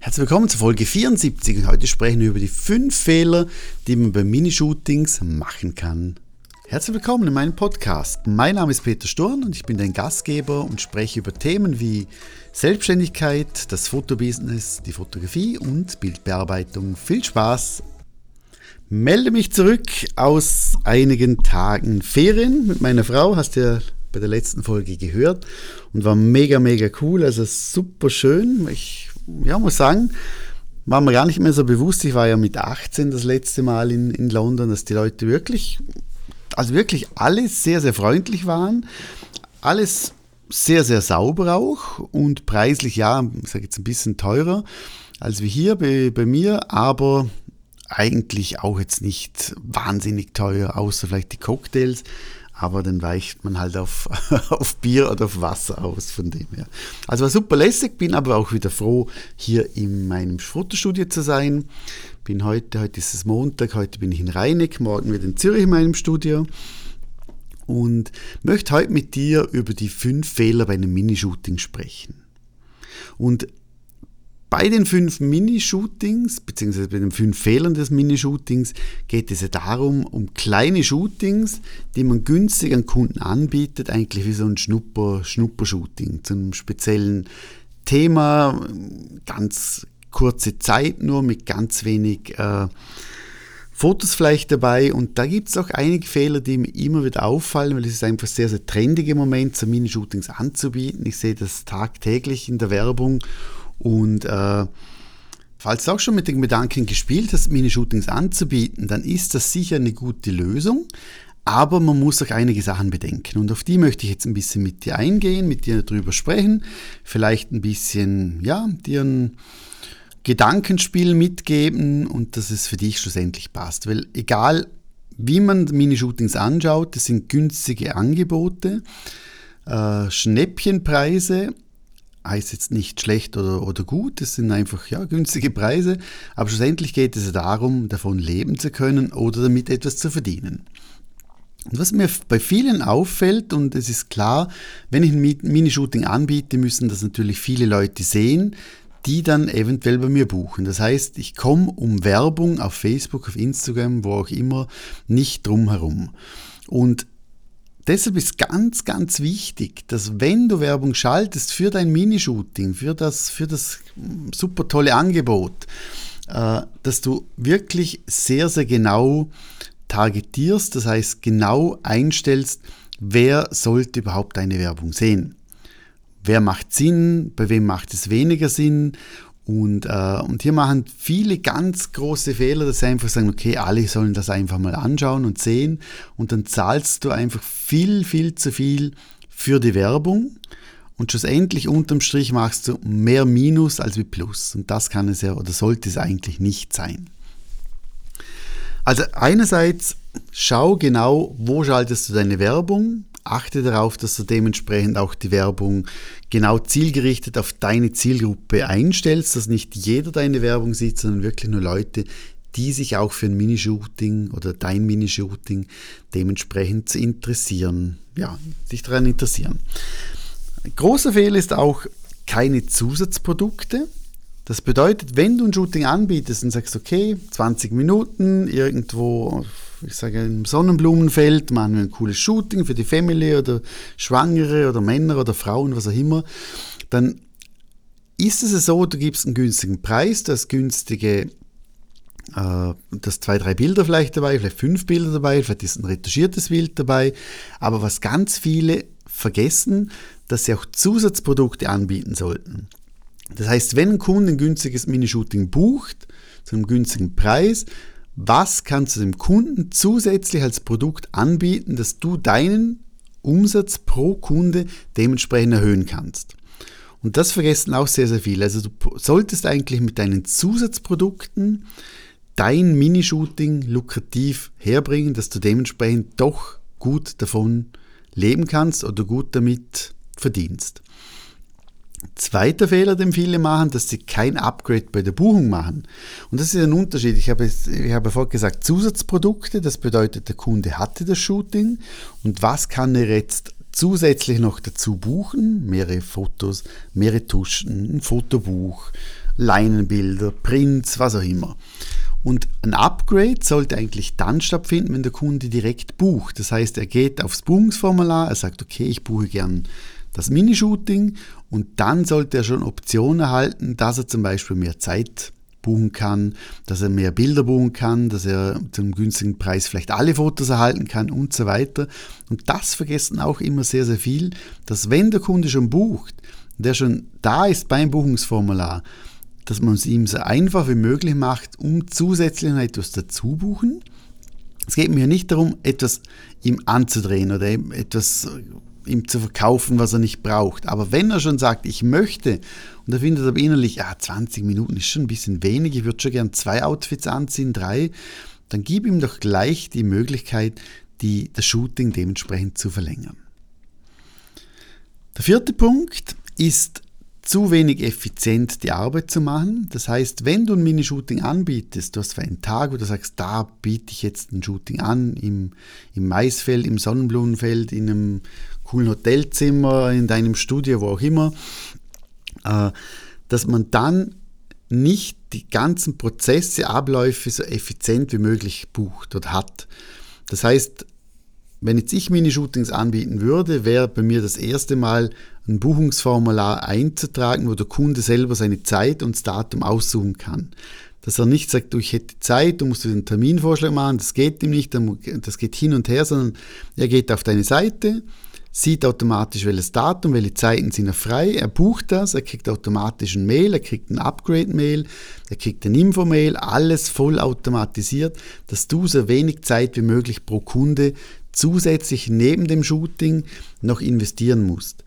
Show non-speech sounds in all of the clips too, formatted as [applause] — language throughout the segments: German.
Herzlich willkommen zur Folge 74 und heute sprechen wir über die fünf Fehler, die man bei Minishootings machen kann. Herzlich willkommen in meinem Podcast. Mein Name ist Peter Sturm und ich bin dein Gastgeber und spreche über Themen wie Selbstständigkeit, das Fotobusiness, die Fotografie und Bildbearbeitung. Viel Spaß! Melde mich zurück aus einigen Tagen Ferien mit meiner Frau, hast du ja bei der letzten Folge gehört und war mega, mega cool, also super schön. Ich ja, muss sagen, war mir gar nicht mehr so bewusst. Ich war ja mit 18 das letzte Mal in, in London, dass die Leute wirklich, also wirklich alles sehr, sehr freundlich waren. Alles sehr, sehr sauber auch und preislich, ja, ich sage jetzt ein bisschen teurer als wie hier bei, bei mir, aber eigentlich auch jetzt nicht wahnsinnig teuer, außer vielleicht die Cocktails aber dann weicht man halt auf, [laughs] auf Bier oder auf Wasser aus von dem her. Also war super lässig, bin aber auch wieder froh, hier in meinem Fotostudio zu sein. Bin heute, heute ist es Montag, heute bin ich in Rheineck, morgen wieder in Zürich in meinem Studio und möchte heute mit dir über die fünf Fehler bei einem Minishooting sprechen. Und bei den fünf Minishootings, beziehungsweise bei den fünf Fehlern des Minishootings, geht es ja darum, um kleine Shootings, die man günstig an Kunden anbietet, eigentlich wie so ein Schnupper, Schnuppershooting zu einem speziellen Thema, ganz kurze Zeit nur mit ganz wenig äh, Fotos vielleicht dabei. Und da gibt es auch einige Fehler, die mir immer wieder auffallen, weil es ist einfach sehr, sehr trendig im Moment, so Minishootings anzubieten. Ich sehe das tagtäglich in der Werbung und äh, falls du auch schon mit dem Gedanken gespielt hast, Minishootings anzubieten, dann ist das sicher eine gute Lösung. Aber man muss auch einige Sachen bedenken. Und auf die möchte ich jetzt ein bisschen mit dir eingehen, mit dir darüber sprechen. Vielleicht ein bisschen, ja, dir ein Gedankenspiel mitgeben und dass es für dich schlussendlich passt. Weil egal, wie man Minishootings anschaut, das sind günstige Angebote, äh, Schnäppchenpreise heißt jetzt nicht schlecht oder, oder gut, es sind einfach ja, günstige Preise, aber schlussendlich geht es darum, davon leben zu können oder damit etwas zu verdienen. Und was mir bei vielen auffällt, und es ist klar, wenn ich ein Minishooting anbiete, müssen das natürlich viele Leute sehen, die dann eventuell bei mir buchen. Das heißt, ich komme um Werbung auf Facebook, auf Instagram, wo auch immer, nicht drum herum. Und deshalb ist ganz, ganz wichtig, dass wenn du Werbung schaltest für dein Minishooting, für das, für das super tolle Angebot, äh, dass du wirklich sehr, sehr genau targetierst, das heißt genau einstellst, wer sollte überhaupt deine Werbung sehen. Wer macht Sinn, bei wem macht es weniger Sinn und, äh, und hier machen viele ganz große Fehler, dass sie einfach sagen, okay, alle sollen das einfach mal anschauen und sehen. Und dann zahlst du einfach viel, viel zu viel für die Werbung. Und schlussendlich unterm Strich machst du mehr Minus als wie Plus. Und das kann es ja oder sollte es eigentlich nicht sein. Also einerseits schau genau, wo schaltest du deine Werbung, achte darauf, dass du dementsprechend auch die Werbung genau zielgerichtet auf deine Zielgruppe einstellst, dass nicht jeder deine Werbung sieht, sondern wirklich nur Leute, die sich auch für ein Minishooting oder dein Minishooting dementsprechend interessieren, ja, sich daran interessieren. Ein großer Fehler ist auch keine Zusatzprodukte. Das bedeutet, wenn du ein Shooting anbietest und sagst, okay, 20 Minuten irgendwo, ich sage im Sonnenblumenfeld, machen wir ein cooles Shooting für die Family oder Schwangere oder Männer oder Frauen, was auch immer, dann ist es so, du gibst einen günstigen Preis, das günstige äh, das zwei, drei Bilder vielleicht dabei, vielleicht fünf Bilder dabei, vielleicht ist ein retuschiertes Bild dabei. Aber was ganz viele vergessen, dass sie auch Zusatzprodukte anbieten sollten. Das heißt, wenn ein Kunde ein günstiges Minishooting bucht, zu einem günstigen Preis, was kannst du dem Kunden zusätzlich als Produkt anbieten, dass du deinen Umsatz pro Kunde dementsprechend erhöhen kannst? Und das vergessen auch sehr, sehr viele. Also du solltest eigentlich mit deinen Zusatzprodukten dein Minishooting lukrativ herbringen, dass du dementsprechend doch gut davon leben kannst oder gut damit verdienst. Zweiter Fehler, den viele machen, dass sie kein Upgrade bei der Buchung machen. Und das ist ein Unterschied. Ich habe, ich habe vorhin gesagt, Zusatzprodukte, das bedeutet, der Kunde hatte das Shooting und was kann er jetzt zusätzlich noch dazu buchen? Mehrere Fotos, mehrere Tuschen, ein Fotobuch, Leinenbilder, Prints, was auch immer. Und ein Upgrade sollte eigentlich dann stattfinden, wenn der Kunde direkt bucht. Das heißt, er geht aufs Buchungsformular, er sagt, okay, ich buche gern das Minishooting und dann sollte er schon Optionen erhalten, dass er zum Beispiel mehr Zeit buchen kann, dass er mehr Bilder buchen kann, dass er zum günstigen Preis vielleicht alle Fotos erhalten kann und so weiter. Und das vergessen auch immer sehr, sehr viel, dass wenn der Kunde schon bucht, der schon da ist beim Buchungsformular, dass man es ihm so einfach wie möglich macht, um zusätzlich noch etwas dazu buchen. Es geht mir nicht darum, etwas ihm anzudrehen oder etwas ihm zu verkaufen, was er nicht braucht. Aber wenn er schon sagt, ich möchte, und er findet aber innerlich, ja, 20 Minuten ist schon ein bisschen wenig, ich würde schon gern zwei Outfits anziehen, drei, dann gib ihm doch gleich die Möglichkeit, die, das Shooting dementsprechend zu verlängern. Der vierte Punkt ist zu wenig effizient die Arbeit zu machen. Das heißt, wenn du ein Minishooting anbietest, du hast für einen Tag, wo du sagst, da biete ich jetzt ein Shooting an, im, im Maisfeld, im Sonnenblumenfeld, in einem coolen Hotelzimmer, in deinem Studio, wo auch immer, äh, dass man dann nicht die ganzen Prozesse, Abläufe so effizient wie möglich bucht oder hat. Das heißt, wenn jetzt ich Minishootings anbieten würde, wäre bei mir das erste Mal ein Buchungsformular einzutragen, wo der Kunde selber seine Zeit und das Datum aussuchen kann. Dass er nicht sagt, du, ich hätte Zeit, du musst einen Terminvorschlag machen, das geht ihm nicht, das geht hin und her, sondern er geht auf deine Seite, sieht automatisch, welches Datum, welche Zeiten sind er frei, er bucht das, er kriegt automatisch ein Mail, er kriegt ein Upgrade-Mail, er kriegt ein Info-Mail, alles voll automatisiert, dass du so wenig Zeit wie möglich pro Kunde zusätzlich neben dem Shooting noch investieren musst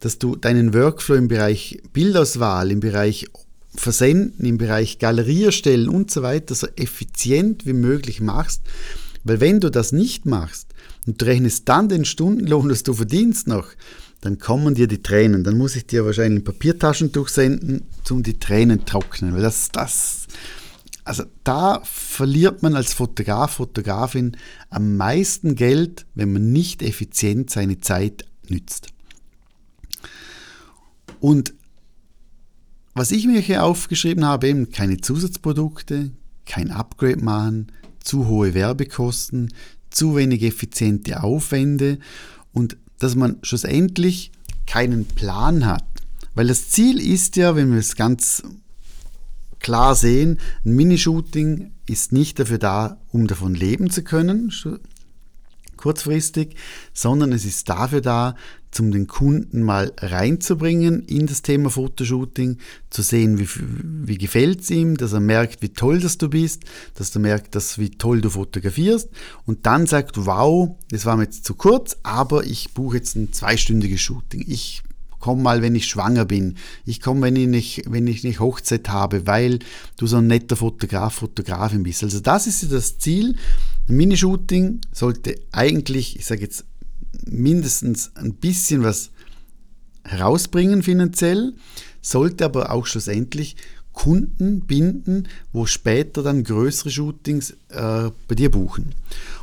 dass du deinen Workflow im Bereich Bildauswahl, im Bereich Versenden, im Bereich Galerie erstellen und so weiter so effizient wie möglich machst. Weil wenn du das nicht machst und du rechnest dann den Stundenlohn, das du verdienst noch, dann kommen dir die Tränen. Dann muss ich dir wahrscheinlich ein Papiertaschentuch senden, um die Tränen trocknen. Weil das, das, also da verliert man als Fotograf, Fotografin am meisten Geld, wenn man nicht effizient seine Zeit nützt. Und was ich mir hier aufgeschrieben habe, eben keine Zusatzprodukte, kein Upgrade machen, zu hohe Werbekosten, zu wenig effiziente Aufwände und dass man schlussendlich keinen Plan hat. Weil das Ziel ist ja, wenn wir es ganz klar sehen, ein Minishooting ist nicht dafür da, um davon leben zu können, kurzfristig, sondern es ist dafür da, zum den Kunden mal reinzubringen in das Thema Fotoshooting, zu sehen, wie, wie gefällt es ihm, dass er merkt, wie toll das du bist, dass er merkt, dass, wie toll du fotografierst und dann sagt, wow, das war mir jetzt zu kurz, aber ich buche jetzt ein zweistündiges Shooting. Ich komme mal, wenn ich schwanger bin. Ich komme, wenn ich nicht, wenn ich nicht Hochzeit habe, weil du so ein netter Fotograf, Fotografin bist. Also das ist das Ziel. Ein Minishooting sollte eigentlich, ich sage jetzt mindestens ein bisschen was herausbringen finanziell, sollte aber auch schlussendlich Kunden binden, wo später dann größere Shootings äh, bei dir buchen.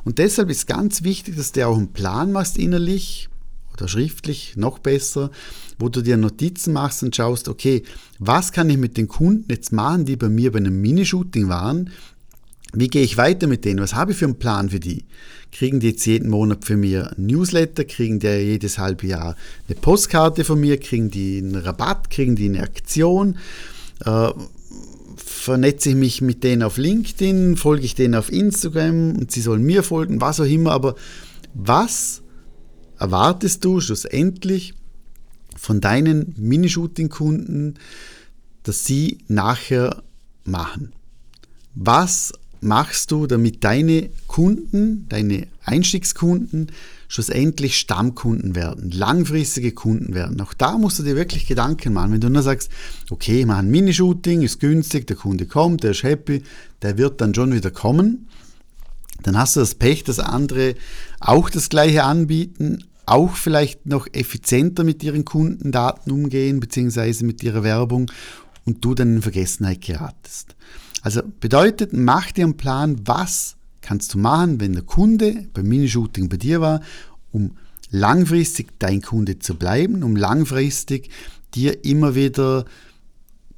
Und deshalb ist ganz wichtig, dass du auch einen Plan machst innerlich oder schriftlich, noch besser, wo du dir Notizen machst und schaust, okay, was kann ich mit den Kunden jetzt machen, die bei mir bei einem Minishooting waren, wie gehe ich weiter mit denen? Was habe ich für einen Plan für die? Kriegen die jetzt jeden Monat für mir ein Newsletter? Kriegen die jedes halbe Jahr eine Postkarte von mir? Kriegen die einen Rabatt? Kriegen die eine Aktion? Äh, vernetze ich mich mit denen auf LinkedIn? Folge ich denen auf Instagram? Und sie sollen mir folgen? Was auch immer. Aber was erwartest du schlussendlich von deinen Minishooting-Kunden, dass sie nachher machen? Was machst du, damit deine Kunden, deine Einstiegskunden schlussendlich Stammkunden werden, langfristige Kunden werden. Auch da musst du dir wirklich Gedanken machen. Wenn du nur sagst, okay, ich mache ein Minishooting, ist günstig, der Kunde kommt, der ist happy, der wird dann schon wieder kommen, dann hast du das Pech, dass andere auch das gleiche anbieten, auch vielleicht noch effizienter mit ihren Kundendaten umgehen, beziehungsweise mit ihrer Werbung und du dann in Vergessenheit geratest. Also bedeutet, mach dir einen Plan, was kannst du machen, wenn der Kunde beim Minishooting bei dir war, um langfristig dein Kunde zu bleiben, um langfristig dir immer wieder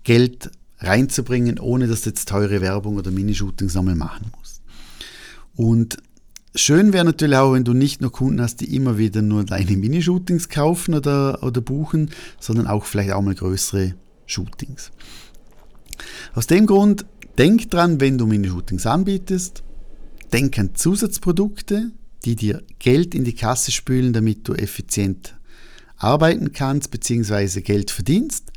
Geld reinzubringen, ohne dass du jetzt teure Werbung oder Minishootings nochmal machen musst. Und schön wäre natürlich auch, wenn du nicht nur Kunden hast, die immer wieder nur deine Minishootings kaufen oder, oder buchen, sondern auch vielleicht auch mal größere Shootings. Aus dem Grund, denk dran, wenn du Minishootings anbietest, denk an Zusatzprodukte, die dir Geld in die Kasse spülen, damit du effizient arbeiten kannst bzw. Geld verdienst.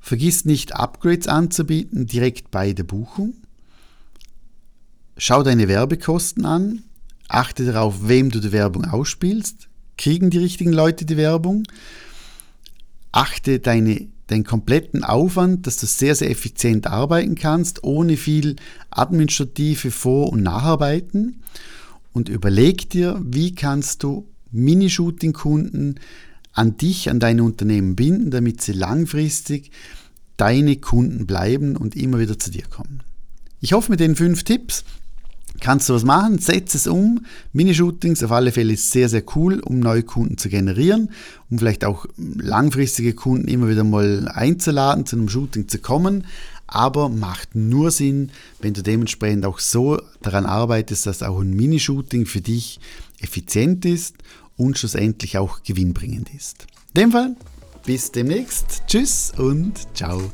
Vergiss nicht, Upgrades anzubieten direkt bei der Buchung. Schau deine Werbekosten an. Achte darauf, wem du die Werbung ausspielst. Kriegen die richtigen Leute die Werbung? Achte deine, deinen kompletten Aufwand, dass du sehr, sehr effizient arbeiten kannst, ohne viel administrative Vor- und Nacharbeiten. Und überleg dir, wie kannst du Minishooting-Kunden an dich, an dein Unternehmen binden, damit sie langfristig deine Kunden bleiben und immer wieder zu dir kommen. Ich hoffe, mit den fünf Tipps kannst du was machen, setz es um. Minishootings auf alle Fälle ist sehr, sehr cool, um neue Kunden zu generieren, um vielleicht auch langfristige Kunden immer wieder mal einzuladen, zu einem Shooting zu kommen. Aber macht nur Sinn, wenn du dementsprechend auch so daran arbeitest, dass auch ein Minishooting für dich effizient ist und schlussendlich auch gewinnbringend ist. In dem Fall, bis demnächst. Tschüss und ciao.